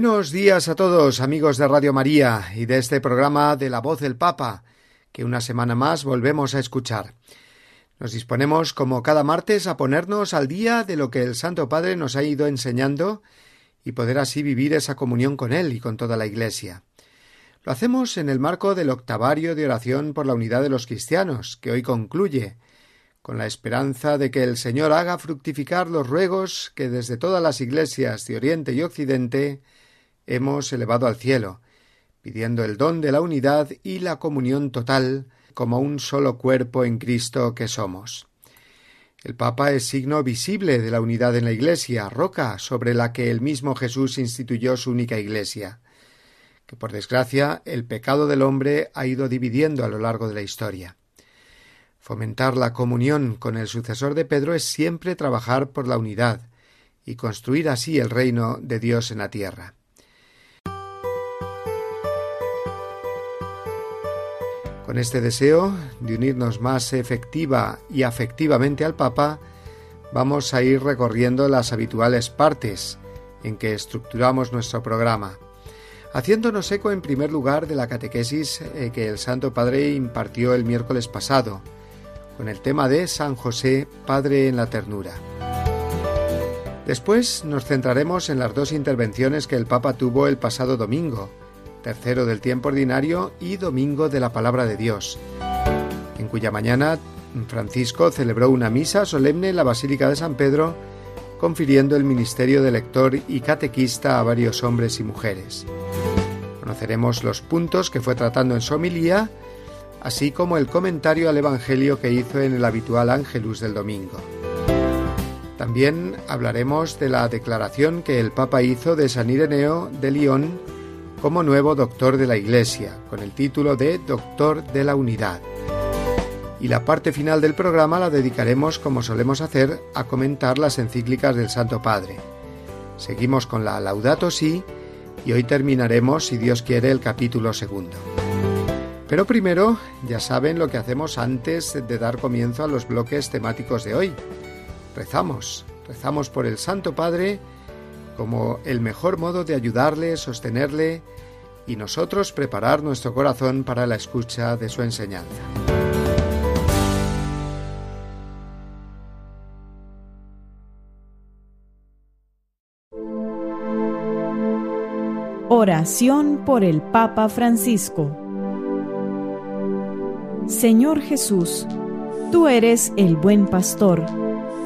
Buenos días a todos, amigos de Radio María y de este programa de La Voz del Papa, que una semana más volvemos a escuchar. Nos disponemos, como cada martes, a ponernos al día de lo que el Santo Padre nos ha ido enseñando y poder así vivir esa comunión con Él y con toda la Iglesia. Lo hacemos en el marco del octavario de oración por la unidad de los cristianos, que hoy concluye, con la esperanza de que el Señor haga fructificar los ruegos que desde todas las iglesias de Oriente y Occidente hemos elevado al cielo, pidiendo el don de la unidad y la comunión total como un solo cuerpo en Cristo que somos. El Papa es signo visible de la unidad en la Iglesia, roca sobre la que el mismo Jesús instituyó su única Iglesia, que por desgracia el pecado del hombre ha ido dividiendo a lo largo de la historia. Fomentar la comunión con el sucesor de Pedro es siempre trabajar por la unidad y construir así el reino de Dios en la tierra. Con este deseo de unirnos más efectiva y afectivamente al Papa, vamos a ir recorriendo las habituales partes en que estructuramos nuestro programa, haciéndonos eco en primer lugar de la catequesis eh, que el Santo Padre impartió el miércoles pasado, con el tema de San José, Padre en la Ternura. Después nos centraremos en las dos intervenciones que el Papa tuvo el pasado domingo, tercero del tiempo ordinario y domingo de la palabra de Dios, en cuya mañana Francisco celebró una misa solemne en la Basílica de San Pedro, confiriendo el ministerio de lector y catequista a varios hombres y mujeres. Conoceremos los puntos que fue tratando en su homilía, así como el comentario al Evangelio que hizo en el habitual Ángelus del domingo. También hablaremos de la declaración que el Papa hizo de San Ireneo de Lyon como nuevo doctor de la Iglesia, con el título de Doctor de la Unidad. Y la parte final del programa la dedicaremos, como solemos hacer, a comentar las encíclicas del Santo Padre. Seguimos con la Laudato Si y hoy terminaremos, si Dios quiere, el capítulo segundo. Pero primero, ya saben lo que hacemos antes de dar comienzo a los bloques temáticos de hoy. Rezamos, rezamos por el Santo Padre, como el mejor modo de ayudarle, sostenerle y nosotros preparar nuestro corazón para la escucha de su enseñanza. Oración por el Papa Francisco Señor Jesús, tú eres el buen pastor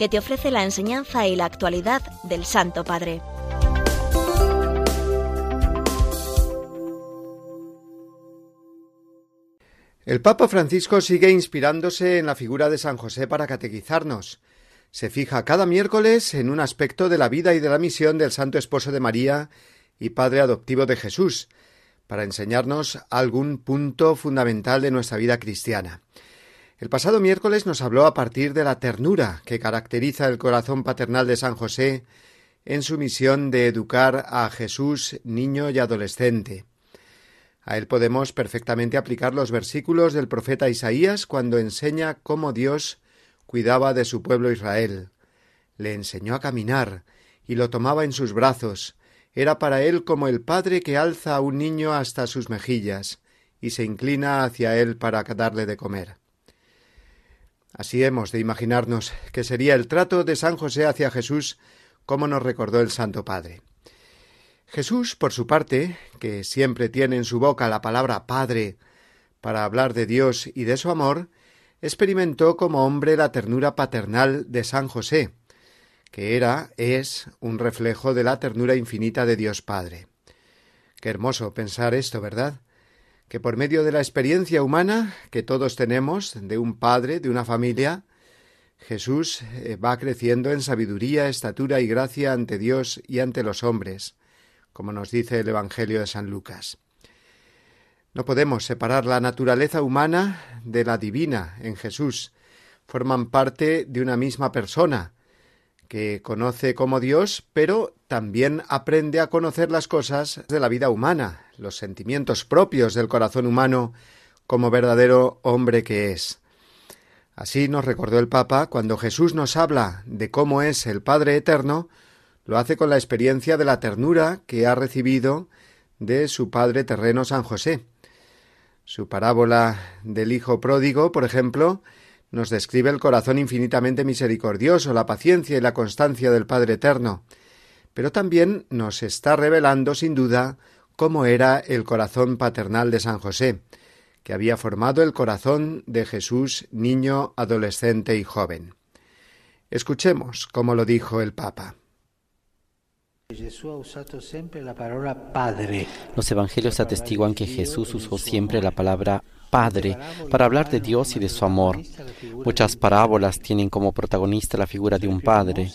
que te ofrece la enseñanza y la actualidad del Santo Padre. El Papa Francisco sigue inspirándose en la figura de San José para catequizarnos. Se fija cada miércoles en un aspecto de la vida y de la misión del Santo Esposo de María y Padre adoptivo de Jesús, para enseñarnos algún punto fundamental de nuestra vida cristiana. El pasado miércoles nos habló a partir de la ternura que caracteriza el corazón paternal de San José en su misión de educar a Jesús niño y adolescente. A él podemos perfectamente aplicar los versículos del profeta Isaías cuando enseña cómo Dios cuidaba de su pueblo Israel. Le enseñó a caminar y lo tomaba en sus brazos. Era para él como el padre que alza a un niño hasta sus mejillas y se inclina hacia él para darle de comer. Así hemos de imaginarnos que sería el trato de San José hacia Jesús, como nos recordó el Santo Padre. Jesús, por su parte, que siempre tiene en su boca la palabra Padre para hablar de Dios y de su amor, experimentó como hombre la ternura paternal de San José, que era, es, un reflejo de la ternura infinita de Dios Padre. Qué hermoso pensar esto, ¿verdad? Que por medio de la experiencia humana que todos tenemos de un padre, de una familia, Jesús eh, va creciendo en sabiduría, estatura y gracia ante Dios y ante los hombres, como nos dice el Evangelio de San Lucas. No podemos separar la naturaleza humana de la divina en Jesús. Forman parte de una misma persona, que conoce como Dios, pero también aprende a conocer las cosas de la vida humana, los sentimientos propios del corazón humano, como verdadero hombre que es. Así nos recordó el Papa cuando Jesús nos habla de cómo es el Padre Eterno, lo hace con la experiencia de la ternura que ha recibido de su Padre terreno San José. Su parábola del Hijo pródigo, por ejemplo, nos describe el corazón infinitamente misericordioso, la paciencia y la constancia del Padre Eterno, pero también nos está revelando sin duda cómo era el corazón paternal de San José, que había formado el corazón de Jesús niño, adolescente y joven. Escuchemos cómo lo dijo el Papa. Los evangelios atestiguan que Jesús usó siempre la palabra Padre para hablar de Dios y de su amor. Muchas parábolas tienen como protagonista la figura de un Padre.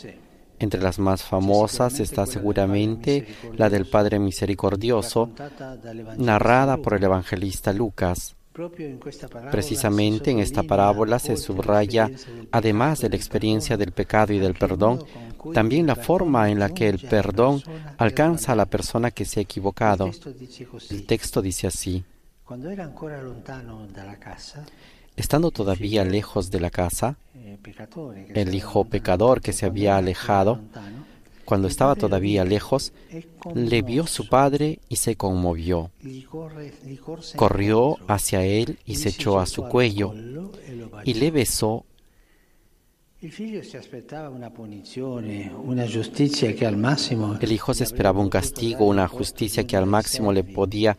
Entre las más famosas está seguramente la del Padre Misericordioso, narrada por el evangelista Lucas. Precisamente en esta parábola se subraya, además de la experiencia del pecado y del perdón, también la forma en la que el perdón alcanza a la persona que se ha equivocado. El texto dice así. Estando todavía lejos de la casa, eh, el hijo pecador que se había alejado, cuando estaba todavía lejos, le vio su padre y se conmovió. Corrió hacia él y se echó a su cuello y le besó el hijo se esperaba un castigo, una justicia que al máximo le podía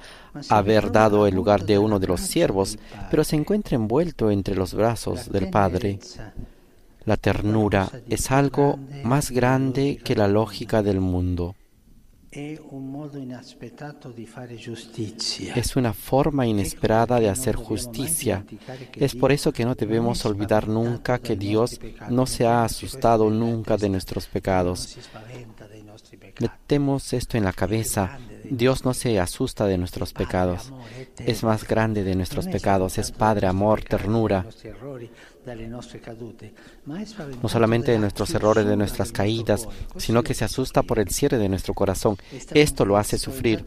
haber dado el lugar de uno de los siervos, pero se encuentra envuelto entre los brazos del Padre. La ternura es algo más grande que la lógica del mundo. Es una forma inesperada de hacer justicia. Es por eso que no debemos olvidar nunca que Dios no se ha asustado nunca de nuestros pecados. Metemos esto en la cabeza. Dios no se asusta de nuestros pecados. Es más grande de nuestros pecados. Es Padre, amor, ternura no solamente de nuestros errores, de nuestras caídas, sino que se asusta por el cierre de nuestro corazón. Esto lo hace sufrir.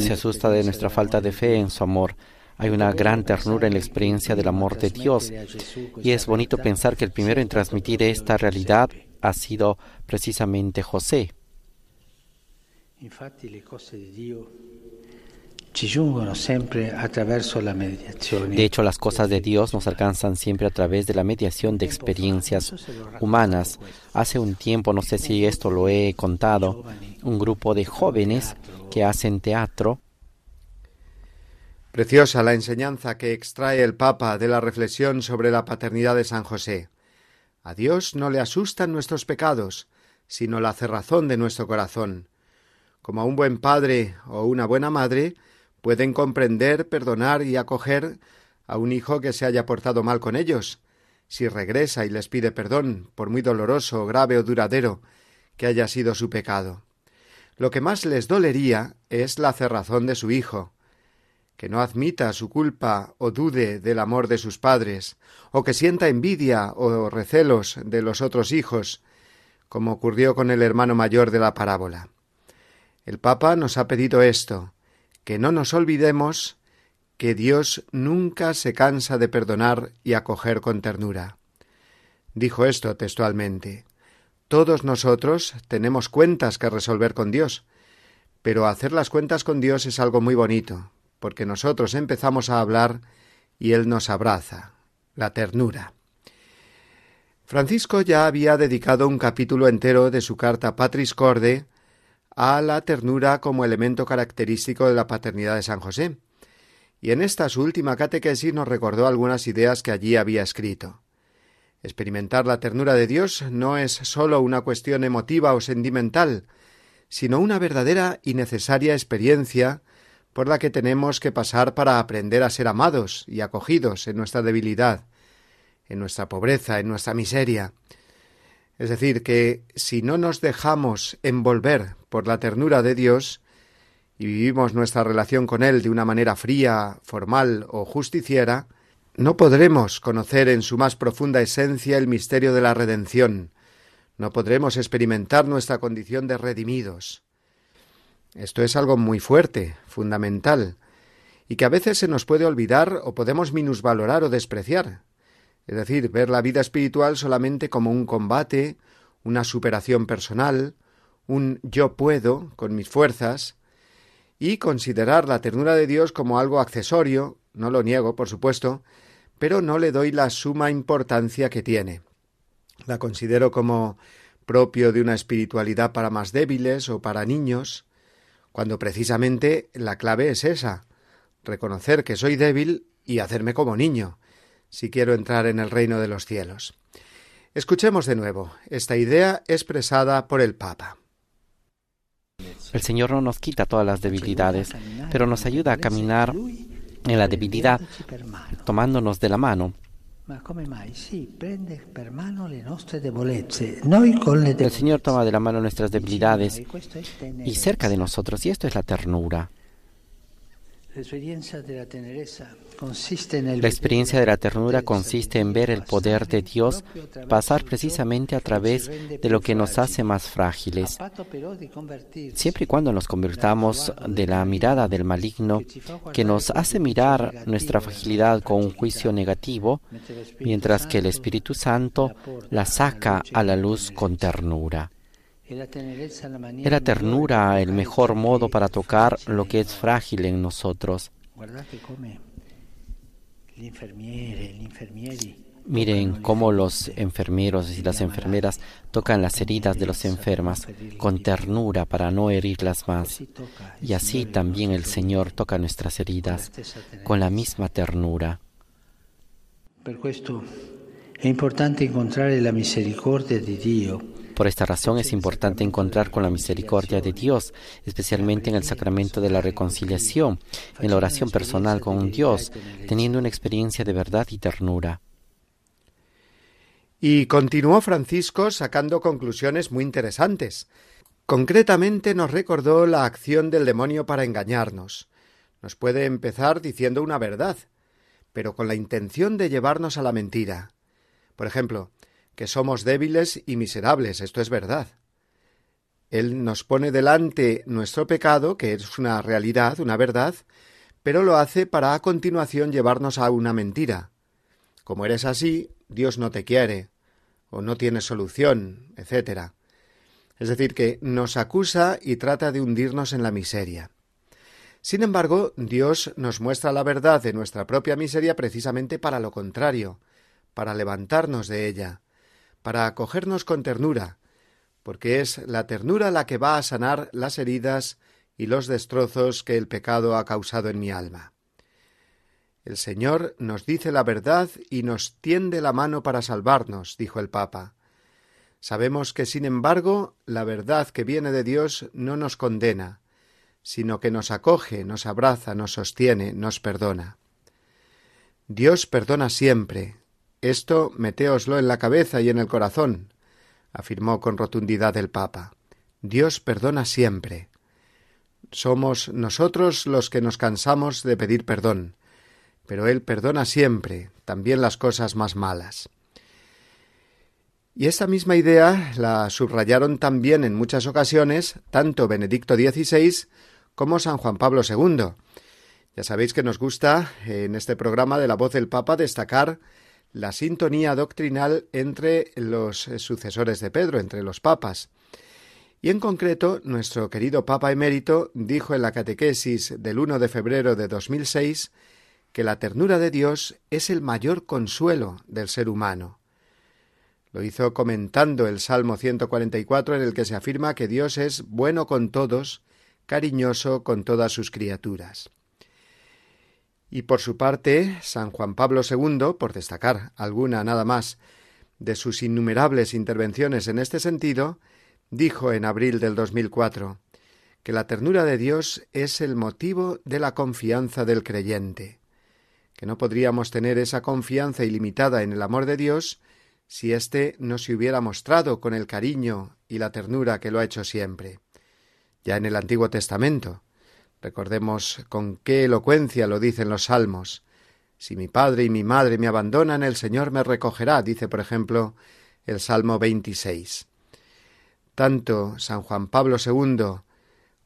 Se asusta de nuestra falta de fe en su amor. Hay una gran ternura en la experiencia del amor de Dios. Y es bonito pensar que el primero en transmitir esta realidad ha sido precisamente José. De hecho, las cosas de Dios nos alcanzan siempre a través de la mediación de experiencias humanas. Hace un tiempo, no sé si esto lo he contado, un grupo de jóvenes que hacen teatro. Preciosa la enseñanza que extrae el Papa de la reflexión sobre la paternidad de San José. A Dios no le asustan nuestros pecados, sino la cerrazón de nuestro corazón. Como a un buen padre o una buena madre, pueden comprender, perdonar y acoger a un hijo que se haya portado mal con ellos, si regresa y les pide perdón, por muy doloroso, grave o duradero que haya sido su pecado. Lo que más les dolería es la cerrazón de su hijo, que no admita su culpa o dude del amor de sus padres, o que sienta envidia o recelos de los otros hijos, como ocurrió con el hermano mayor de la parábola. El Papa nos ha pedido esto, que no nos olvidemos que Dios nunca se cansa de perdonar y acoger con ternura. Dijo esto textualmente. Todos nosotros tenemos cuentas que resolver con Dios, pero hacer las cuentas con Dios es algo muy bonito, porque nosotros empezamos a hablar y Él nos abraza, la ternura. Francisco ya había dedicado un capítulo entero de su carta Patris Corde a la ternura como elemento característico de la paternidad de San José, y en esta su última catequesis nos recordó algunas ideas que allí había escrito. Experimentar la ternura de Dios no es sólo una cuestión emotiva o sentimental, sino una verdadera y necesaria experiencia por la que tenemos que pasar para aprender a ser amados y acogidos en nuestra debilidad, en nuestra pobreza, en nuestra miseria. Es decir, que si no nos dejamos envolver por la ternura de Dios, y vivimos nuestra relación con Él de una manera fría, formal o justiciera, no podremos conocer en su más profunda esencia el misterio de la redención, no podremos experimentar nuestra condición de redimidos. Esto es algo muy fuerte, fundamental, y que a veces se nos puede olvidar o podemos minusvalorar o despreciar. Es decir, ver la vida espiritual solamente como un combate, una superación personal, un yo puedo con mis fuerzas, y considerar la ternura de Dios como algo accesorio, no lo niego, por supuesto, pero no le doy la suma importancia que tiene. La considero como propio de una espiritualidad para más débiles o para niños, cuando precisamente la clave es esa, reconocer que soy débil y hacerme como niño, si quiero entrar en el reino de los cielos. Escuchemos de nuevo esta idea expresada por el Papa. El Señor no nos quita todas las debilidades, pero nos ayuda a caminar en la debilidad tomándonos de la mano. El Señor toma de la mano nuestras debilidades y cerca de nosotros, y esto es la ternura. La experiencia de la ternura consiste en ver el poder de Dios pasar precisamente a través de lo que nos hace más frágiles. Siempre y cuando nos convirtamos de la mirada del maligno, que nos hace mirar nuestra fragilidad con un juicio negativo, mientras que el Espíritu Santo la saca a la luz con ternura. Era ternura el mejor modo para tocar lo que es frágil en nosotros. Miren cómo los enfermeros y las enfermeras tocan las heridas de los enfermas con ternura para no herirlas más. Y así también el Señor toca nuestras heridas con la misma ternura. Por esto es importante encontrar la misericordia de Dios por esta razón es importante encontrar con la misericordia de Dios, especialmente en el sacramento de la reconciliación, en la oración personal con Dios, teniendo una experiencia de verdad y ternura. Y continuó Francisco sacando conclusiones muy interesantes. Concretamente nos recordó la acción del demonio para engañarnos. Nos puede empezar diciendo una verdad, pero con la intención de llevarnos a la mentira. Por ejemplo, que somos débiles y miserables, esto es verdad. Él nos pone delante nuestro pecado, que es una realidad, una verdad, pero lo hace para a continuación llevarnos a una mentira. Como eres así, Dios no te quiere, o no tienes solución, etc. Es decir, que nos acusa y trata de hundirnos en la miseria. Sin embargo, Dios nos muestra la verdad de nuestra propia miseria precisamente para lo contrario, para levantarnos de ella, para acogernos con ternura, porque es la ternura la que va a sanar las heridas y los destrozos que el pecado ha causado en mi alma. El Señor nos dice la verdad y nos tiende la mano para salvarnos, dijo el Papa. Sabemos que, sin embargo, la verdad que viene de Dios no nos condena, sino que nos acoge, nos abraza, nos sostiene, nos perdona. Dios perdona siempre, esto meteoslo en la cabeza y en el corazón, afirmó con rotundidad el Papa. Dios perdona siempre. somos nosotros los que nos cansamos de pedir perdón, pero Él perdona siempre, también las cosas más malas. Y esta misma idea la subrayaron también en muchas ocasiones tanto Benedicto XVI como San Juan Pablo II. Ya sabéis que nos gusta en este programa de la voz del Papa destacar la sintonía doctrinal entre los sucesores de Pedro, entre los papas. Y en concreto, nuestro querido Papa emérito dijo en la catequesis del 1 de febrero de 2006 que la ternura de Dios es el mayor consuelo del ser humano. Lo hizo comentando el Salmo 144 en el que se afirma que Dios es bueno con todos, cariñoso con todas sus criaturas. Y por su parte, San Juan Pablo II, por destacar alguna nada más de sus innumerables intervenciones en este sentido, dijo en abril del 2004 que la ternura de Dios es el motivo de la confianza del creyente, que no podríamos tener esa confianza ilimitada en el amor de Dios si éste no se hubiera mostrado con el cariño y la ternura que lo ha hecho siempre. Ya en el Antiguo Testamento, recordemos con qué elocuencia lo dicen los salmos. Si mi padre y mi madre me abandonan, el Señor me recogerá, dice por ejemplo el Salmo 26 tanto San Juan Pablo II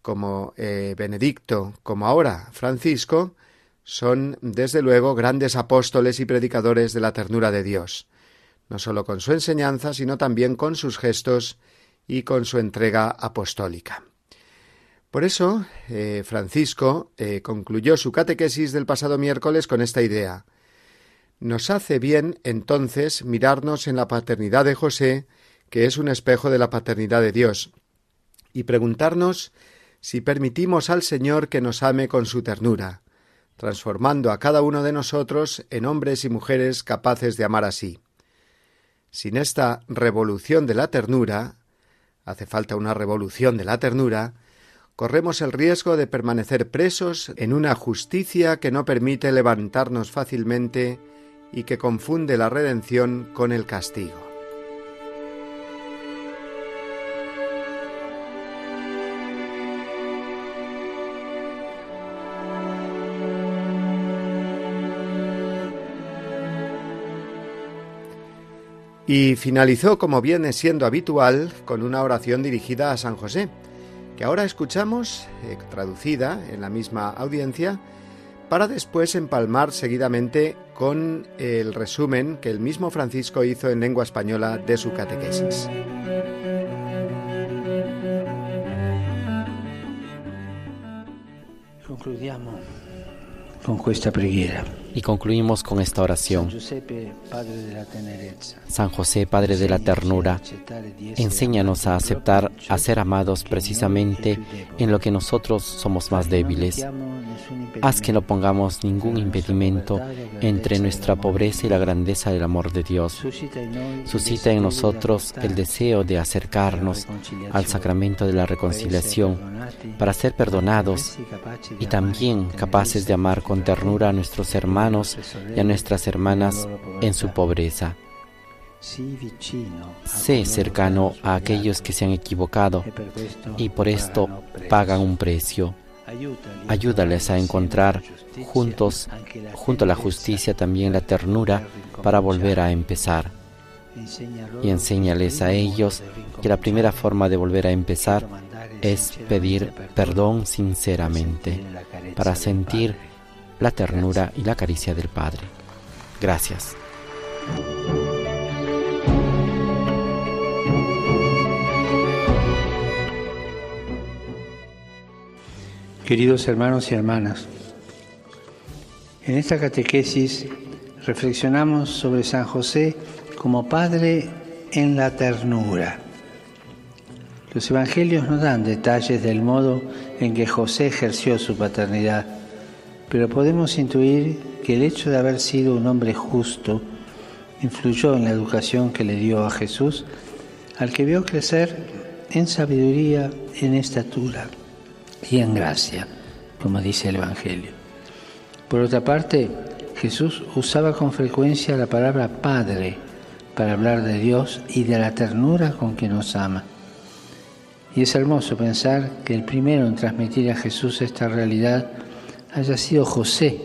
como eh, Benedicto, como ahora Francisco, son desde luego grandes apóstoles y predicadores de la ternura de Dios, no sólo con su enseñanza, sino también con sus gestos y con su entrega apostólica. Por eso, eh, Francisco eh, concluyó su catequesis del pasado miércoles con esta idea. Nos hace bien, entonces, mirarnos en la paternidad de José que es un espejo de la paternidad de Dios, y preguntarnos si permitimos al Señor que nos ame con su ternura, transformando a cada uno de nosotros en hombres y mujeres capaces de amar así. Sin esta revolución de la ternura, hace falta una revolución de la ternura, corremos el riesgo de permanecer presos en una justicia que no permite levantarnos fácilmente y que confunde la redención con el castigo. Y finalizó, como viene siendo habitual, con una oración dirigida a San José, que ahora escuchamos, eh, traducida en la misma audiencia, para después empalmar seguidamente con el resumen que el mismo Francisco hizo en lengua española de su catequesis. Concluyamos con esta preghiera. Y concluimos con esta oración. San José, Padre de la Ternura, enséñanos a aceptar, a ser amados precisamente en lo que nosotros somos más débiles. Haz que no pongamos ningún impedimento entre nuestra pobreza y la grandeza del amor de Dios. Suscita en nosotros el deseo de acercarnos al sacramento de la reconciliación para ser perdonados y también capaces de amar con ternura a nuestros hermanos y a nuestras hermanas en su pobreza. Sé cercano a aquellos que se han equivocado y por esto pagan un precio. Ayúdales a encontrar juntos, junto a la justicia, también la ternura para volver a empezar. Y enséñales a ellos que la primera forma de volver a empezar es pedir perdón sinceramente, para sentir la ternura y la caricia del Padre. Gracias. Queridos hermanos y hermanas, en esta catequesis reflexionamos sobre San José como Padre en la ternura. Los evangelios nos dan detalles del modo en que José ejerció su paternidad pero podemos intuir que el hecho de haber sido un hombre justo influyó en la educación que le dio a Jesús, al que vio crecer en sabiduría, en estatura y en gracia, como dice el Evangelio. Por otra parte, Jesús usaba con frecuencia la palabra Padre para hablar de Dios y de la ternura con que nos ama. Y es hermoso pensar que el primero en transmitir a Jesús esta realidad haya sido José,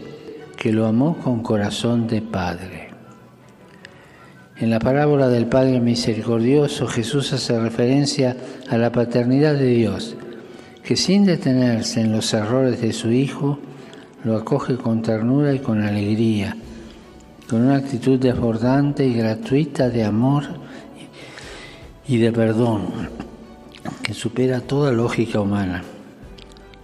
que lo amó con corazón de padre. En la parábola del Padre Misericordioso Jesús hace referencia a la paternidad de Dios, que sin detenerse en los errores de su Hijo, lo acoge con ternura y con alegría, con una actitud desbordante y gratuita de amor y de perdón que supera toda lógica humana.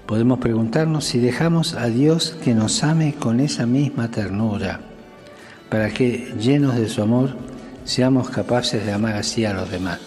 Podemos preguntarnos si dejamos a Dios que nos ame con esa misma ternura, para que, llenos de su amor, seamos capaces de amar así a los demás.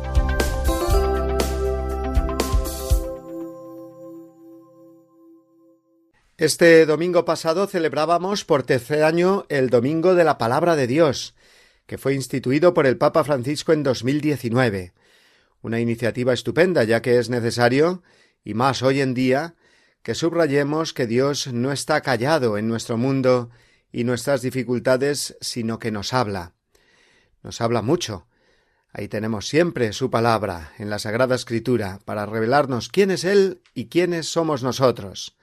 Este domingo pasado celebrábamos por tercer año el Domingo de la Palabra de Dios, que fue instituido por el Papa Francisco en 2019. Una iniciativa estupenda, ya que es necesario, y más hoy en día, que subrayemos que Dios no está callado en nuestro mundo y nuestras dificultades, sino que nos habla. Nos habla mucho. Ahí tenemos siempre su palabra en la Sagrada Escritura para revelarnos quién es Él y quiénes somos nosotros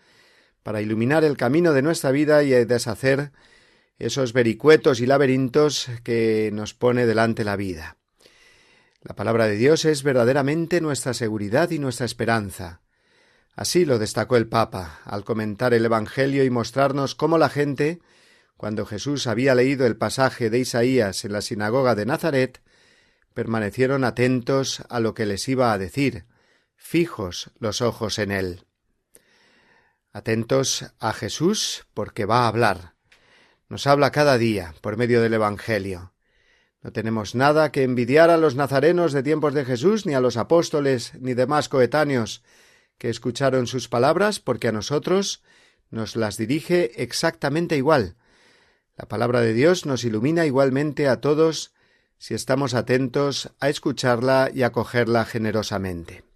para iluminar el camino de nuestra vida y deshacer esos vericuetos y laberintos que nos pone delante la vida. La palabra de Dios es verdaderamente nuestra seguridad y nuestra esperanza. Así lo destacó el Papa al comentar el Evangelio y mostrarnos cómo la gente, cuando Jesús había leído el pasaje de Isaías en la sinagoga de Nazaret, permanecieron atentos a lo que les iba a decir, fijos los ojos en él. Atentos a Jesús porque va a hablar. Nos habla cada día por medio del Evangelio. No tenemos nada que envidiar a los nazarenos de tiempos de Jesús, ni a los apóstoles, ni demás coetáneos que escucharon sus palabras, porque a nosotros nos las dirige exactamente igual. La palabra de Dios nos ilumina igualmente a todos si estamos atentos a escucharla y acogerla generosamente.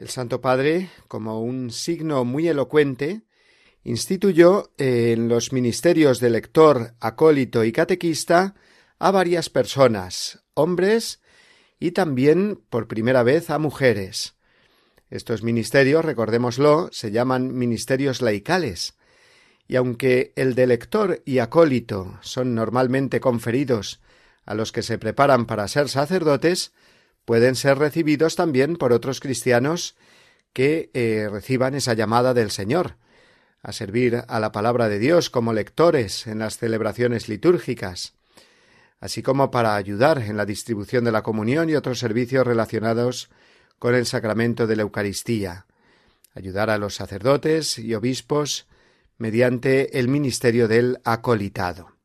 El Santo Padre, como un signo muy elocuente, instituyó en los ministerios de lector, acólito y catequista a varias personas, hombres y también por primera vez a mujeres. Estos ministerios, recordémoslo, se llaman ministerios laicales, y aunque el de lector y acólito son normalmente conferidos a los que se preparan para ser sacerdotes, pueden ser recibidos también por otros cristianos que eh, reciban esa llamada del Señor, a servir a la palabra de Dios como lectores en las celebraciones litúrgicas, así como para ayudar en la distribución de la comunión y otros servicios relacionados con el sacramento de la Eucaristía, ayudar a los sacerdotes y obispos mediante el ministerio del acolitado.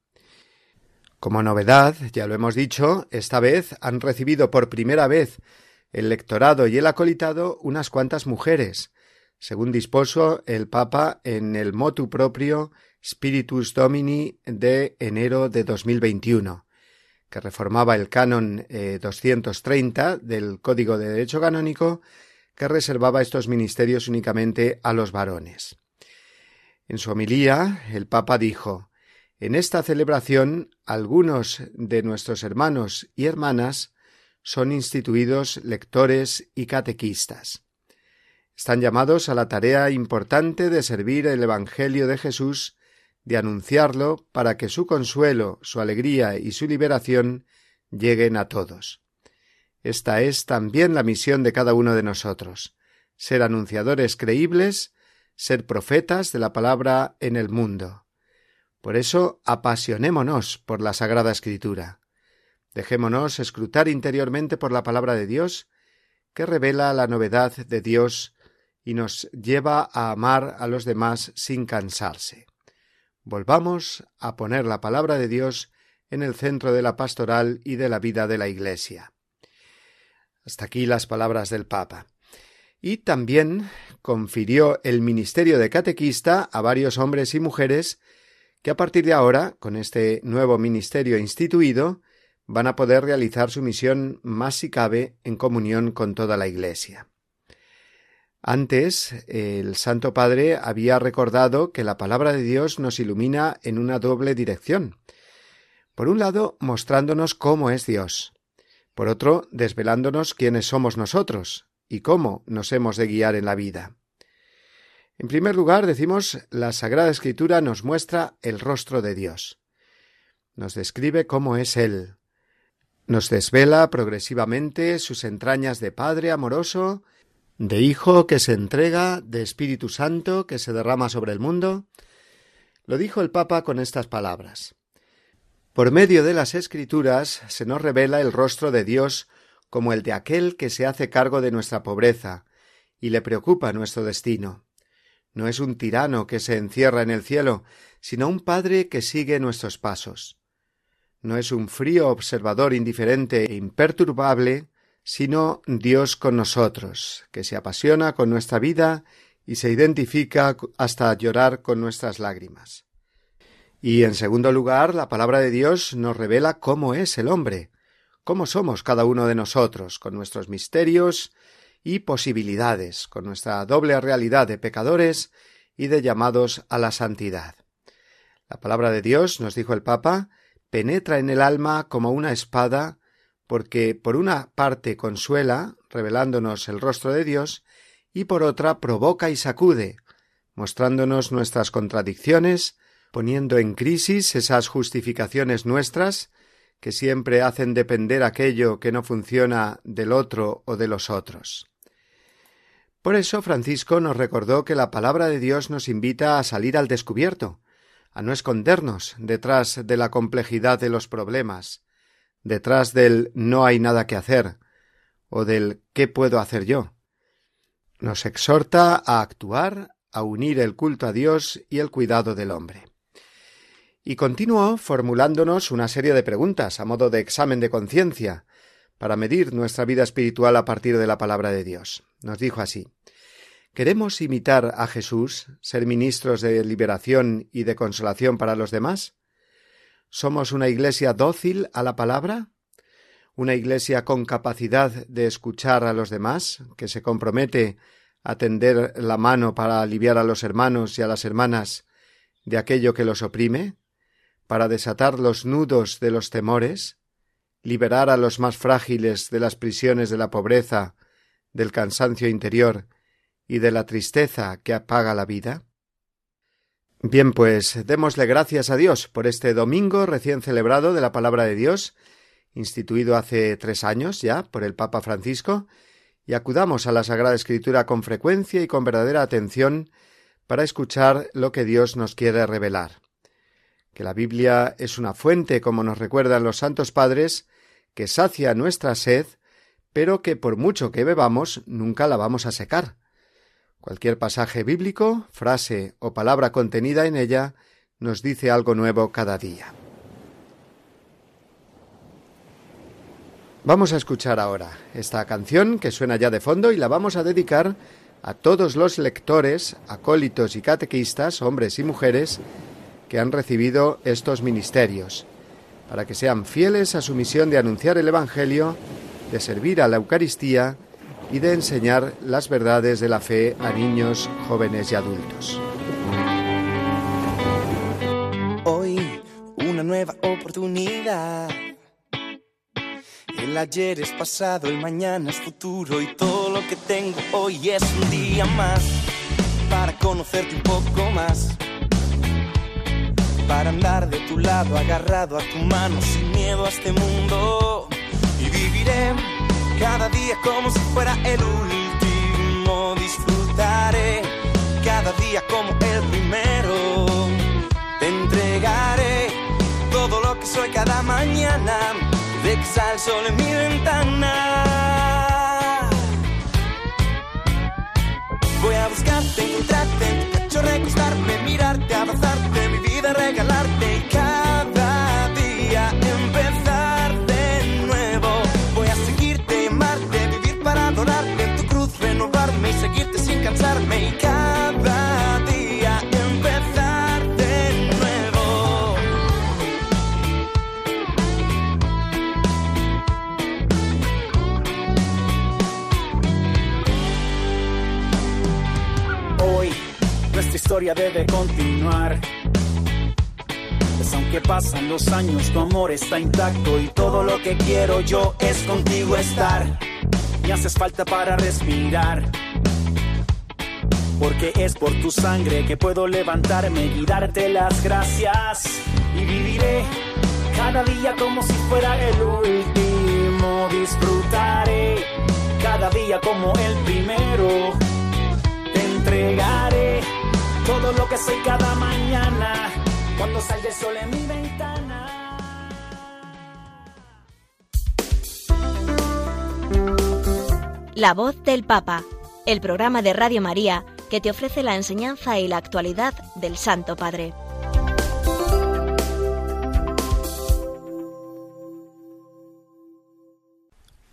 Como novedad, ya lo hemos dicho, esta vez han recibido por primera vez el lectorado y el acolitado unas cuantas mujeres, según dispuso el Papa en el motu propio Spiritus Domini de enero de 2021, que reformaba el canon 230 eh, del Código de Derecho Canónico que reservaba estos ministerios únicamente a los varones. En su homilía, el Papa dijo En esta celebración, algunos de nuestros hermanos y hermanas son instituidos lectores y catequistas. Están llamados a la tarea importante de servir el Evangelio de Jesús, de anunciarlo para que su consuelo, su alegría y su liberación lleguen a todos. Esta es también la misión de cada uno de nosotros, ser anunciadores creíbles, ser profetas de la palabra en el mundo. Por eso apasionémonos por la Sagrada Escritura. Dejémonos escrutar interiormente por la palabra de Dios, que revela la novedad de Dios y nos lleva a amar a los demás sin cansarse. Volvamos a poner la palabra de Dios en el centro de la pastoral y de la vida de la Iglesia. Hasta aquí las palabras del Papa. Y también confirió el ministerio de catequista a varios hombres y mujeres que a partir de ahora, con este nuevo ministerio instituido, van a poder realizar su misión más si cabe en comunión con toda la Iglesia. Antes, el Santo Padre había recordado que la palabra de Dios nos ilumina en una doble dirección. Por un lado, mostrándonos cómo es Dios. Por otro, desvelándonos quiénes somos nosotros y cómo nos hemos de guiar en la vida. En primer lugar, decimos, la Sagrada Escritura nos muestra el rostro de Dios. Nos describe cómo es Él. Nos desvela progresivamente sus entrañas de Padre amoroso de Hijo que se entrega, de Espíritu Santo que se derrama sobre el mundo? Lo dijo el Papa con estas palabras. Por medio de las Escrituras se nos revela el rostro de Dios como el de aquel que se hace cargo de nuestra pobreza y le preocupa nuestro destino. No es un tirano que se encierra en el cielo, sino un Padre que sigue nuestros pasos. No es un frío observador indiferente e imperturbable, sino Dios con nosotros, que se apasiona con nuestra vida y se identifica hasta llorar con nuestras lágrimas. Y en segundo lugar, la palabra de Dios nos revela cómo es el hombre, cómo somos cada uno de nosotros, con nuestros misterios y posibilidades, con nuestra doble realidad de pecadores y de llamados a la santidad. La palabra de Dios, nos dijo el Papa, penetra en el alma como una espada porque por una parte consuela, revelándonos el rostro de Dios, y por otra provoca y sacude, mostrándonos nuestras contradicciones, poniendo en crisis esas justificaciones nuestras que siempre hacen depender aquello que no funciona del otro o de los otros. Por eso Francisco nos recordó que la palabra de Dios nos invita a salir al descubierto, a no escondernos detrás de la complejidad de los problemas, detrás del no hay nada que hacer o del ¿qué puedo hacer yo? Nos exhorta a actuar, a unir el culto a Dios y el cuidado del hombre. Y continuó formulándonos una serie de preguntas a modo de examen de conciencia para medir nuestra vida espiritual a partir de la palabra de Dios. Nos dijo así ¿Queremos imitar a Jesús, ser ministros de liberación y de consolación para los demás? ¿Somos una iglesia dócil a la palabra? ¿Una iglesia con capacidad de escuchar a los demás, que se compromete a tender la mano para aliviar a los hermanos y a las hermanas de aquello que los oprime, para desatar los nudos de los temores, liberar a los más frágiles de las prisiones de la pobreza, del cansancio interior y de la tristeza que apaga la vida? Bien, pues démosle gracias a Dios por este domingo recién celebrado de la palabra de Dios, instituido hace tres años ya por el Papa Francisco, y acudamos a la Sagrada Escritura con frecuencia y con verdadera atención para escuchar lo que Dios nos quiere revelar. Que la Biblia es una fuente, como nos recuerdan los santos padres, que sacia nuestra sed, pero que por mucho que bebamos nunca la vamos a secar Cualquier pasaje bíblico, frase o palabra contenida en ella nos dice algo nuevo cada día. Vamos a escuchar ahora esta canción que suena ya de fondo y la vamos a dedicar a todos los lectores, acólitos y catequistas, hombres y mujeres, que han recibido estos ministerios, para que sean fieles a su misión de anunciar el Evangelio, de servir a la Eucaristía y de enseñar las verdades de la fe a niños, jóvenes y adultos. Hoy una nueva oportunidad. El ayer es pasado, el mañana es futuro y todo lo que tengo hoy es un día más para conocerte un poco más. Para andar de tu lado agarrado a tu mano sin miedo a este mundo y viviré cada día como si fuera el último. Disfrutaré cada día como el primero. Te entregaré todo lo que soy cada mañana. De que sale sol en mi ventana. Voy a buscarte, encontrarte en tu mirarte, abrazarte, vida regalarte y cada día empezar de nuevo. Voy a seguirte, amarte, vivir para adorarte en tu cruz, renovarme y seguirte sin cansarme y cada día empezar de nuevo. Hoy nuestra historia debe continuar. Aunque pasan los años, tu amor está intacto y todo lo que quiero yo es contigo estar. Me haces falta para respirar. Porque es por tu sangre que puedo levantarme y darte las gracias. Y viviré cada día como si fuera el último. Disfrutaré cada día como el primero te entregaré todo lo que soy cada mañana cuando salga el sol en mi ventana. La voz del Papa, el programa de Radio María que te ofrece la enseñanza y la actualidad del Santo Padre.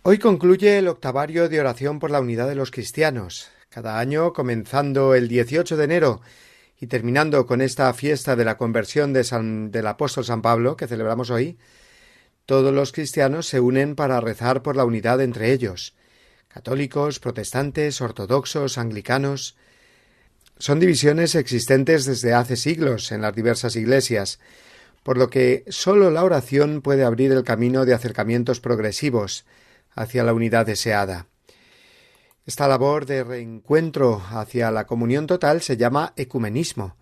Hoy concluye el octavario de oración por la unidad de los cristianos. Cada año, comenzando el 18 de enero y terminando con esta fiesta de la conversión de del apóstol San Pablo, que celebramos hoy, todos los cristianos se unen para rezar por la unidad entre ellos. Católicos, protestantes, ortodoxos, anglicanos. Son divisiones existentes desde hace siglos en las diversas iglesias, por lo que sólo la oración puede abrir el camino de acercamientos progresivos hacia la unidad deseada. Esta labor de reencuentro hacia la comunión total se llama ecumenismo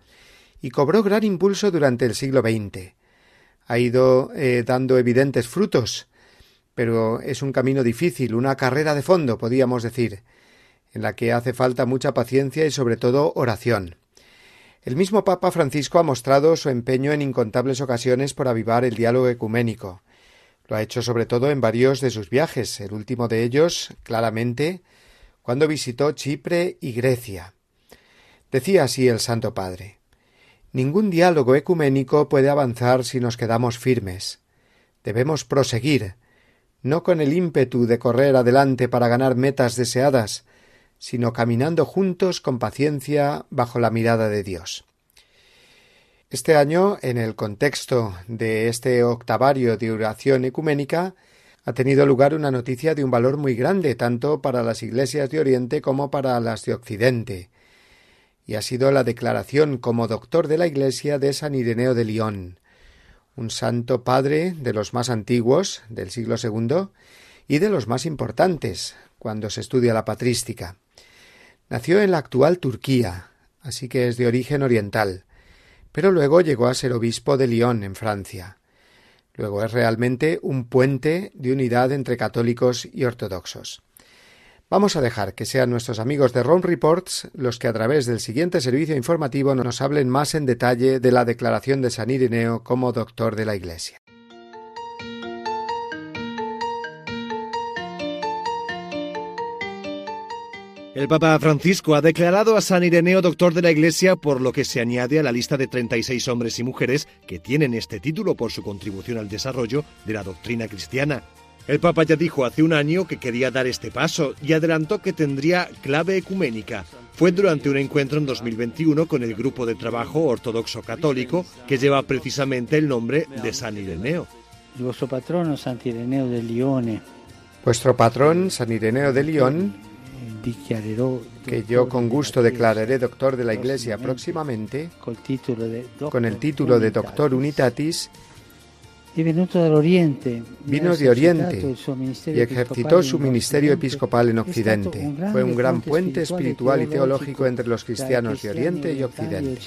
y cobró gran impulso durante el siglo XX. Ha ido eh, dando evidentes frutos, pero es un camino difícil, una carrera de fondo, podíamos decir, en la que hace falta mucha paciencia y sobre todo oración. El mismo Papa Francisco ha mostrado su empeño en incontables ocasiones por avivar el diálogo ecuménico. Lo ha hecho sobre todo en varios de sus viajes, el último de ellos, claramente, cuando visitó Chipre y Grecia. Decía así el Santo Padre Ningún diálogo ecuménico puede avanzar si nos quedamos firmes. Debemos proseguir, no con el ímpetu de correr adelante para ganar metas deseadas, sino caminando juntos con paciencia bajo la mirada de Dios. Este año, en el contexto de este octavario de oración ecuménica, ha tenido lugar una noticia de un valor muy grande tanto para las iglesias de Oriente como para las de Occidente, y ha sido la declaración como doctor de la Iglesia de San Ireneo de Lyon, un santo padre de los más antiguos del siglo II y de los más importantes cuando se estudia la patrística. Nació en la actual Turquía, así que es de origen oriental, pero luego llegó a ser obispo de Lyon, en Francia. Luego es realmente un puente de unidad entre católicos y ortodoxos. Vamos a dejar que sean nuestros amigos de Rome Reports los que a través del siguiente servicio informativo nos hablen más en detalle de la declaración de San Ireneo como doctor de la Iglesia. El Papa Francisco ha declarado a San Ireneo doctor de la Iglesia, por lo que se añade a la lista de 36 hombres y mujeres que tienen este título por su contribución al desarrollo de la doctrina cristiana. El Papa ya dijo hace un año que quería dar este paso y adelantó que tendría clave ecuménica. Fue durante un encuentro en 2021 con el grupo de trabajo ortodoxo católico que lleva precisamente el nombre de San Ireneo. Vuestro patrono San Ireneo de Lione. Vuestro patrón San Ireneo de León que yo con gusto declararé doctor de la Iglesia próximamente, con el título de Doctor Unitatis, vino de Oriente y ejercitó su ministerio episcopal en Occidente. Fue un gran puente espiritual y teológico entre los cristianos de Oriente y Occidente.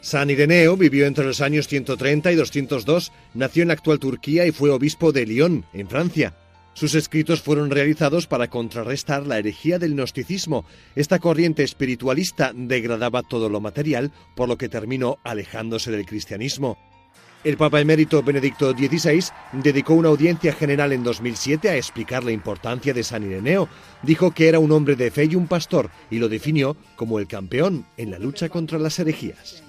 San Ireneo vivió entre los años 130 y 202, nació en la actual Turquía y fue obispo de Lyon, en Francia. Sus escritos fueron realizados para contrarrestar la herejía del gnosticismo. Esta corriente espiritualista degradaba todo lo material, por lo que terminó alejándose del cristianismo. El Papa emérito Benedicto XVI dedicó una audiencia general en 2007 a explicar la importancia de San Ireneo. Dijo que era un hombre de fe y un pastor y lo definió como el campeón en la lucha contra las herejías.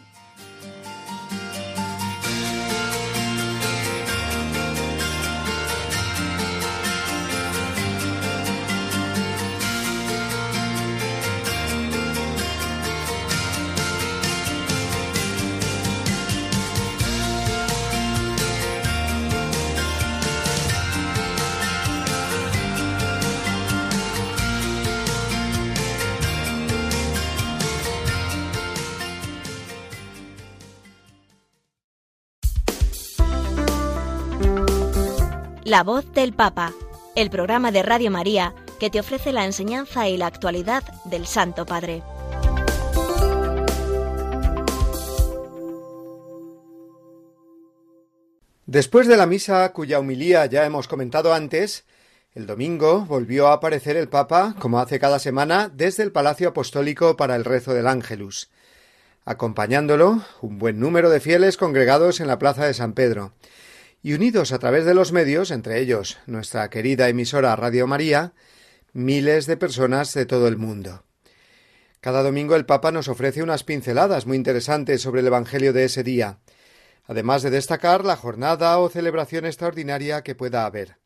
La voz del Papa, el programa de Radio María que te ofrece la enseñanza y la actualidad del Santo Padre. Después de la misa cuya humilía ya hemos comentado antes, el domingo volvió a aparecer el Papa, como hace cada semana, desde el Palacio Apostólico para el rezo del Ángelus, acompañándolo un buen número de fieles congregados en la Plaza de San Pedro, y unidos a través de los medios, entre ellos nuestra querida emisora Radio María, miles de personas de todo el mundo. Cada domingo el Papa nos ofrece unas pinceladas muy interesantes sobre el Evangelio de ese día, además de destacar la jornada o celebración extraordinaria que pueda haber.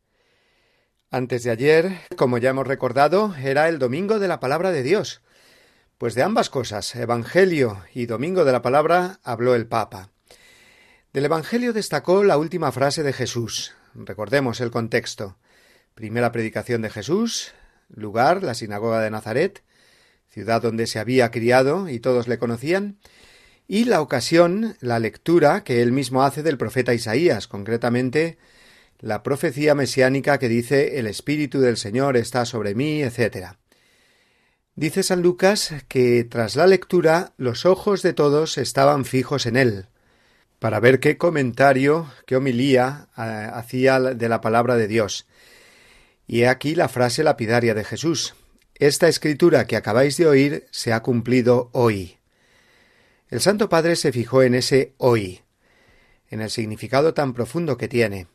Antes de ayer, como ya hemos recordado, era el Domingo de la Palabra de Dios. Pues de ambas cosas, Evangelio y Domingo de la Palabra, habló el Papa. Del Evangelio destacó la última frase de Jesús. Recordemos el contexto. Primera predicación de Jesús, lugar, la sinagoga de Nazaret, ciudad donde se había criado y todos le conocían, y la ocasión, la lectura que él mismo hace del profeta Isaías, concretamente la profecía mesiánica que dice el Espíritu del Señor está sobre mí, etc. Dice San Lucas que tras la lectura los ojos de todos estaban fijos en él, para ver qué comentario, qué homilía eh, hacía de la palabra de Dios. Y he aquí la frase lapidaria de Jesús. Esta escritura que acabáis de oír se ha cumplido hoy. El Santo Padre se fijó en ese hoy, en el significado tan profundo que tiene.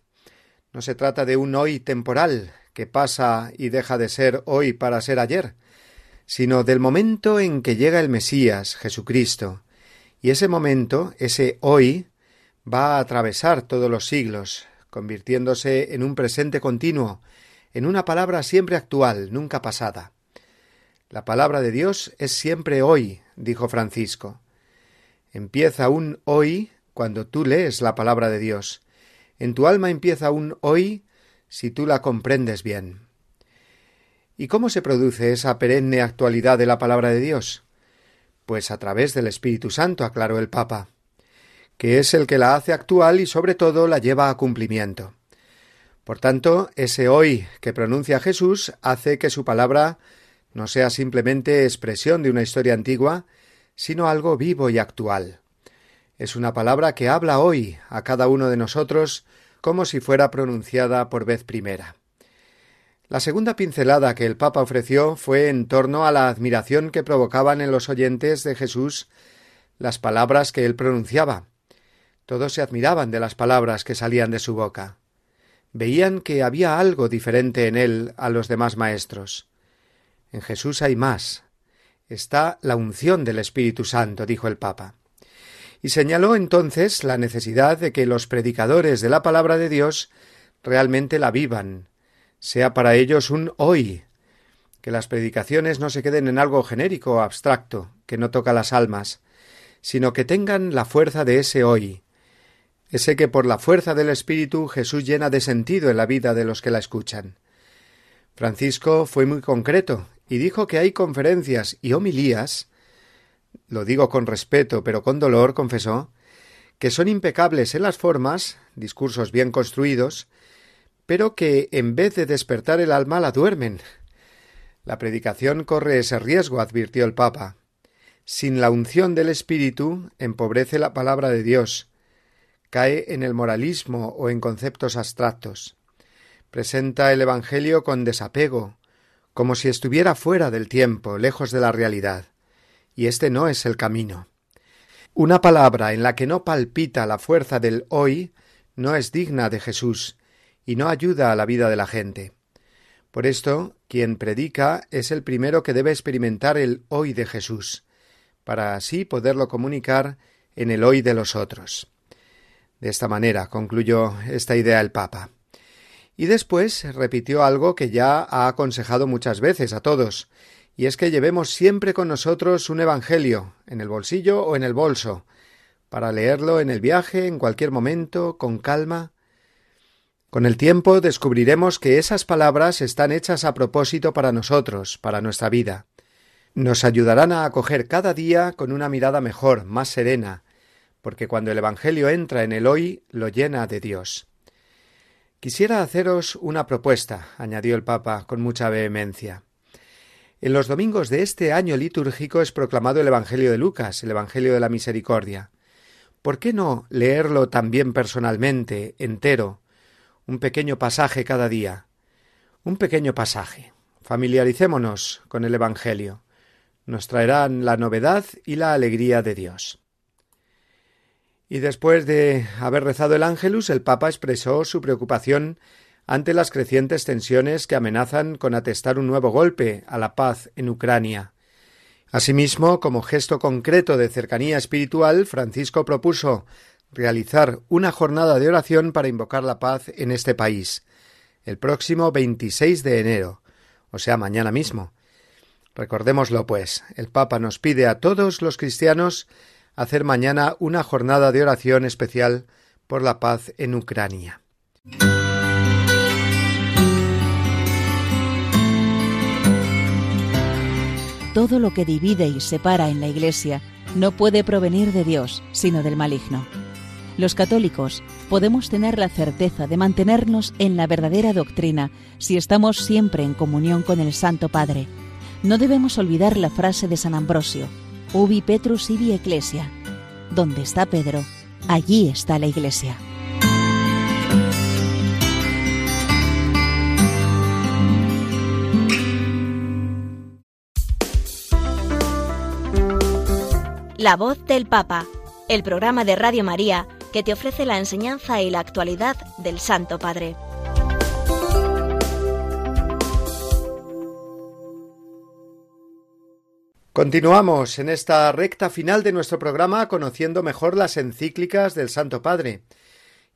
No se trata de un hoy temporal, que pasa y deja de ser hoy para ser ayer, sino del momento en que llega el Mesías, Jesucristo, y ese momento, ese hoy, va a atravesar todos los siglos, convirtiéndose en un presente continuo, en una palabra siempre actual, nunca pasada. La palabra de Dios es siempre hoy, dijo Francisco. Empieza un hoy cuando tú lees la palabra de Dios. En tu alma empieza un hoy si tú la comprendes bien. ¿Y cómo se produce esa perenne actualidad de la palabra de Dios? Pues a través del Espíritu Santo, aclaró el Papa que es el que la hace actual y sobre todo la lleva a cumplimiento. Por tanto, ese hoy que pronuncia Jesús hace que su palabra no sea simplemente expresión de una historia antigua, sino algo vivo y actual. Es una palabra que habla hoy a cada uno de nosotros como si fuera pronunciada por vez primera. La segunda pincelada que el Papa ofreció fue en torno a la admiración que provocaban en los oyentes de Jesús las palabras que él pronunciaba, todos se admiraban de las palabras que salían de su boca. Veían que había algo diferente en él a los demás maestros. En Jesús hay más. Está la unción del Espíritu Santo, dijo el Papa. Y señaló entonces la necesidad de que los predicadores de la palabra de Dios realmente la vivan, sea para ellos un hoy, que las predicaciones no se queden en algo genérico o abstracto, que no toca las almas, sino que tengan la fuerza de ese hoy, ese que por la fuerza del Espíritu Jesús llena de sentido en la vida de los que la escuchan. Francisco fue muy concreto y dijo que hay conferencias y homilías, lo digo con respeto pero con dolor, confesó, que son impecables en las formas, discursos bien construidos, pero que en vez de despertar el alma la duermen. La predicación corre ese riesgo, advirtió el Papa. Sin la unción del Espíritu empobrece la palabra de Dios, cae en el moralismo o en conceptos abstractos. Presenta el Evangelio con desapego, como si estuviera fuera del tiempo, lejos de la realidad. Y este no es el camino. Una palabra en la que no palpita la fuerza del hoy no es digna de Jesús y no ayuda a la vida de la gente. Por esto, quien predica es el primero que debe experimentar el hoy de Jesús, para así poderlo comunicar en el hoy de los otros. De esta manera concluyó esta idea el Papa. Y después repitió algo que ya ha aconsejado muchas veces a todos, y es que llevemos siempre con nosotros un Evangelio, en el bolsillo o en el bolso, para leerlo en el viaje, en cualquier momento, con calma. Con el tiempo descubriremos que esas palabras están hechas a propósito para nosotros, para nuestra vida. Nos ayudarán a acoger cada día con una mirada mejor, más serena, porque cuando el Evangelio entra en el hoy, lo llena de Dios. Quisiera haceros una propuesta, añadió el Papa con mucha vehemencia. En los domingos de este año litúrgico es proclamado el Evangelio de Lucas, el Evangelio de la Misericordia. ¿Por qué no leerlo también personalmente, entero, un pequeño pasaje cada día? Un pequeño pasaje. Familiaricémonos con el Evangelio. Nos traerán la novedad y la alegría de Dios. Y después de haber rezado el ángelus, el Papa expresó su preocupación ante las crecientes tensiones que amenazan con atestar un nuevo golpe a la paz en Ucrania. Asimismo, como gesto concreto de cercanía espiritual, Francisco propuso realizar una jornada de oración para invocar la paz en este país, el próximo 26 de enero, o sea, mañana mismo. Recordémoslo, pues, el Papa nos pide a todos los cristianos hacer mañana una jornada de oración especial por la paz en Ucrania. Todo lo que divide y separa en la Iglesia no puede provenir de Dios, sino del maligno. Los católicos podemos tener la certeza de mantenernos en la verdadera doctrina si estamos siempre en comunión con el Santo Padre. No debemos olvidar la frase de San Ambrosio, Ubi Petrus ibi Ecclesia. Donde está Pedro, allí está la iglesia. La voz del Papa, el programa de Radio María que te ofrece la enseñanza y la actualidad del Santo Padre. Continuamos en esta recta final de nuestro programa conociendo mejor las encíclicas del Santo Padre.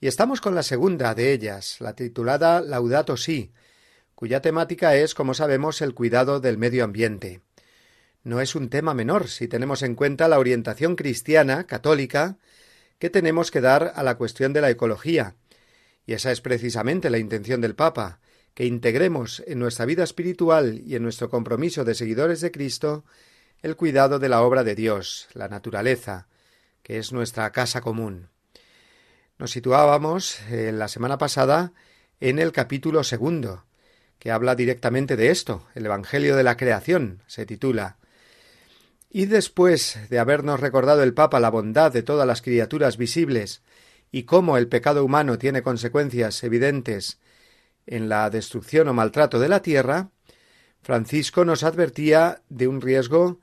Y estamos con la segunda de ellas, la titulada Laudato Si, cuya temática es, como sabemos, el cuidado del medio ambiente. No es un tema menor si tenemos en cuenta la orientación cristiana, católica, que tenemos que dar a la cuestión de la ecología. Y esa es precisamente la intención del Papa, que integremos en nuestra vida espiritual y en nuestro compromiso de seguidores de Cristo el cuidado de la obra de Dios, la naturaleza, que es nuestra casa común. Nos situábamos eh, la semana pasada en el capítulo segundo, que habla directamente de esto, el Evangelio de la Creación, se titula. Y después de habernos recordado el Papa la bondad de todas las criaturas visibles y cómo el pecado humano tiene consecuencias evidentes en la destrucción o maltrato de la tierra, Francisco nos advertía de un riesgo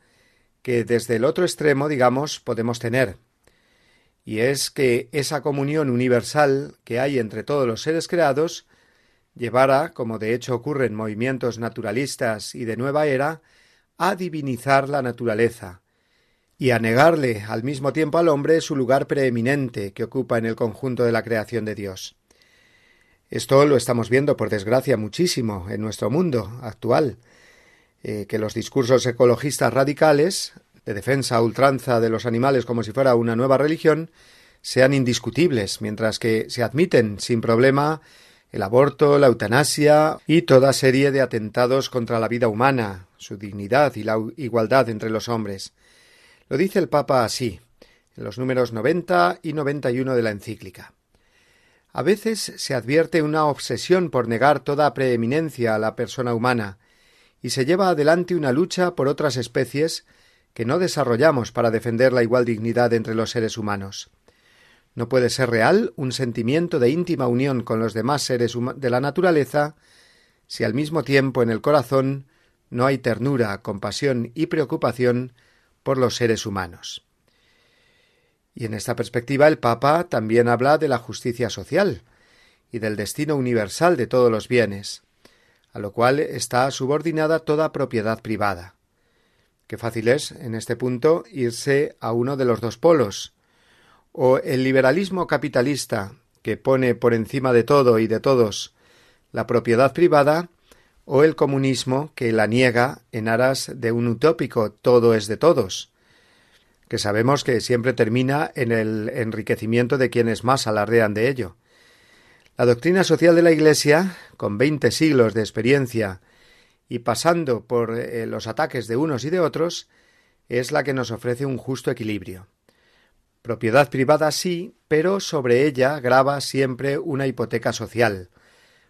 que desde el otro extremo, digamos, podemos tener. Y es que esa comunión universal que hay entre todos los seres creados llevara, como de hecho ocurre en movimientos naturalistas y de nueva era, a divinizar la naturaleza y a negarle al mismo tiempo al hombre su lugar preeminente que ocupa en el conjunto de la creación de Dios. Esto lo estamos viendo, por desgracia, muchísimo en nuestro mundo actual, eh, que los discursos ecologistas radicales, de defensa a ultranza de los animales como si fuera una nueva religión, sean indiscutibles, mientras que se admiten sin problema el aborto, la eutanasia y toda serie de atentados contra la vida humana, su dignidad y la igualdad entre los hombres. Lo dice el Papa así, en los números 90 y 91 de la encíclica. A veces se advierte una obsesión por negar toda preeminencia a la persona humana, y se lleva adelante una lucha por otras especies que no desarrollamos para defender la igual dignidad entre los seres humanos. No puede ser real un sentimiento de íntima unión con los demás seres de la naturaleza si al mismo tiempo en el corazón no hay ternura, compasión y preocupación por los seres humanos. Y en esta perspectiva el Papa también habla de la justicia social y del destino universal de todos los bienes, a lo cual está subordinada toda propiedad privada. Qué fácil es, en este punto, irse a uno de los dos polos, o el liberalismo capitalista, que pone por encima de todo y de todos la propiedad privada, o el comunismo, que la niega en aras de un utópico todo es de todos, que sabemos que siempre termina en el enriquecimiento de quienes más alardean de ello. La doctrina social de la Iglesia, con veinte siglos de experiencia y pasando por eh, los ataques de unos y de otros, es la que nos ofrece un justo equilibrio. Propiedad privada sí, pero sobre ella grava siempre una hipoteca social,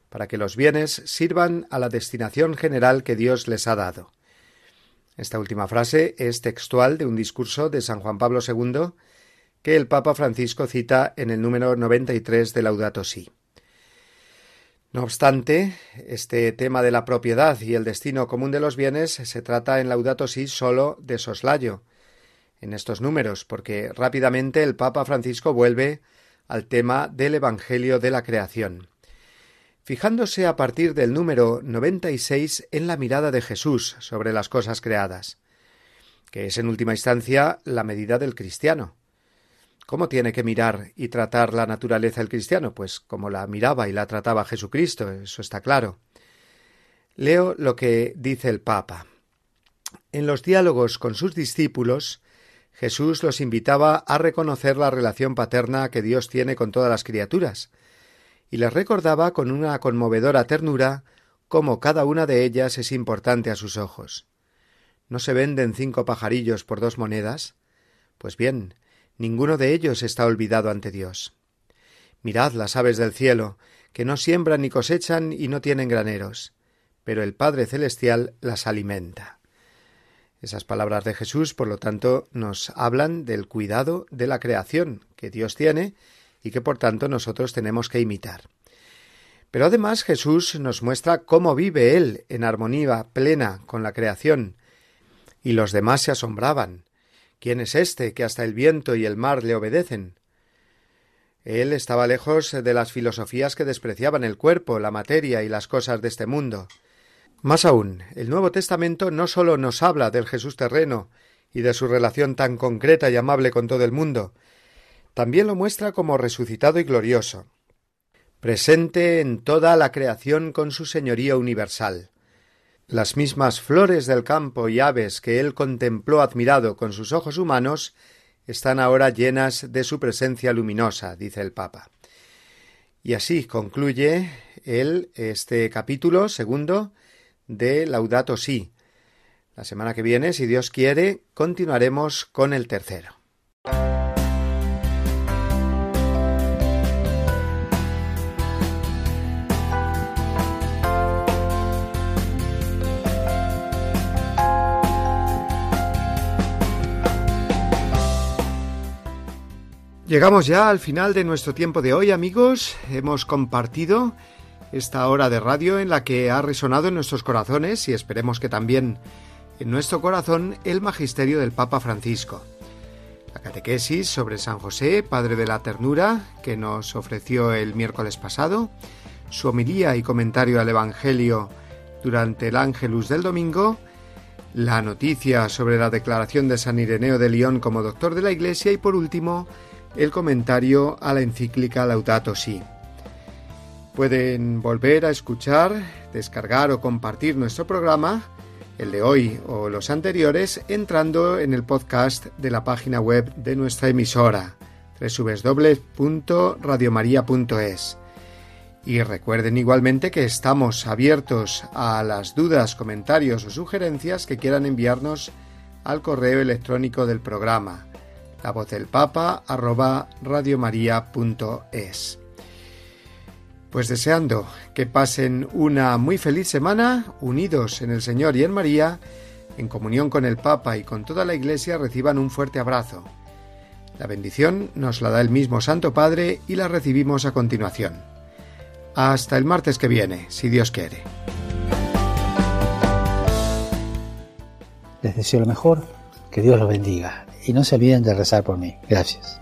para que los bienes sirvan a la destinación general que Dios les ha dado. Esta última frase es textual de un discurso de San Juan Pablo II que el Papa Francisco cita en el número 93 de Laudato Si. No obstante, este tema de la propiedad y el destino común de los bienes se trata en Laudato Si solo de soslayo, en estos números, porque rápidamente el Papa Francisco vuelve al tema del Evangelio de la creación, fijándose a partir del número 96 en la mirada de Jesús sobre las cosas creadas, que es en última instancia la medida del cristiano. ¿Cómo tiene que mirar y tratar la naturaleza el cristiano? Pues como la miraba y la trataba Jesucristo, eso está claro. Leo lo que dice el Papa. En los diálogos con sus discípulos, Jesús los invitaba a reconocer la relación paterna que Dios tiene con todas las criaturas, y les recordaba con una conmovedora ternura cómo cada una de ellas es importante a sus ojos. ¿No se venden cinco pajarillos por dos monedas? Pues bien, ninguno de ellos está olvidado ante Dios. Mirad las aves del cielo, que no siembran ni cosechan y no tienen graneros, pero el Padre Celestial las alimenta. Esas palabras de Jesús, por lo tanto, nos hablan del cuidado de la creación que Dios tiene y que por tanto nosotros tenemos que imitar. Pero además Jesús nos muestra cómo vive Él en armonía plena con la creación, y los demás se asombraban. ¿Quién es este que hasta el viento y el mar le obedecen? Él estaba lejos de las filosofías que despreciaban el cuerpo, la materia y las cosas de este mundo. Más aún, el Nuevo Testamento no sólo nos habla del Jesús terreno y de su relación tan concreta y amable con todo el mundo, también lo muestra como resucitado y glorioso, presente en toda la creación con su señoría universal. Las mismas flores del campo y aves que él contempló admirado con sus ojos humanos están ahora llenas de su presencia luminosa, dice el Papa. Y así concluye él este capítulo segundo de Laudato Si. La semana que viene, si Dios quiere, continuaremos con el tercero. Llegamos ya al final de nuestro tiempo de hoy, amigos. Hemos compartido esta hora de radio en la que ha resonado en nuestros corazones y esperemos que también en nuestro corazón el magisterio del Papa Francisco. La catequesis sobre San José, Padre de la Ternura, que nos ofreció el miércoles pasado, su homilía y comentario al Evangelio durante el Ángelus del domingo, la noticia sobre la declaración de San Ireneo de León como doctor de la Iglesia y por último el comentario a la encíclica Laudato Si. Pueden volver a escuchar, descargar o compartir nuestro programa, el de hoy o los anteriores, entrando en el podcast de la página web de nuestra emisora www.radiomaria.es. Y recuerden igualmente que estamos abiertos a las dudas, comentarios o sugerencias que quieran enviarnos al correo electrónico del programa la voz del papa radiomaria.es. Pues deseando que pasen una muy feliz semana, unidos en el Señor y en María, en comunión con el Papa y con toda la Iglesia, reciban un fuerte abrazo. La bendición nos la da el mismo Santo Padre y la recibimos a continuación. Hasta el martes que viene, si Dios quiere. Les deseo lo mejor, que Dios los bendiga y no se olviden de rezar por mí. Gracias.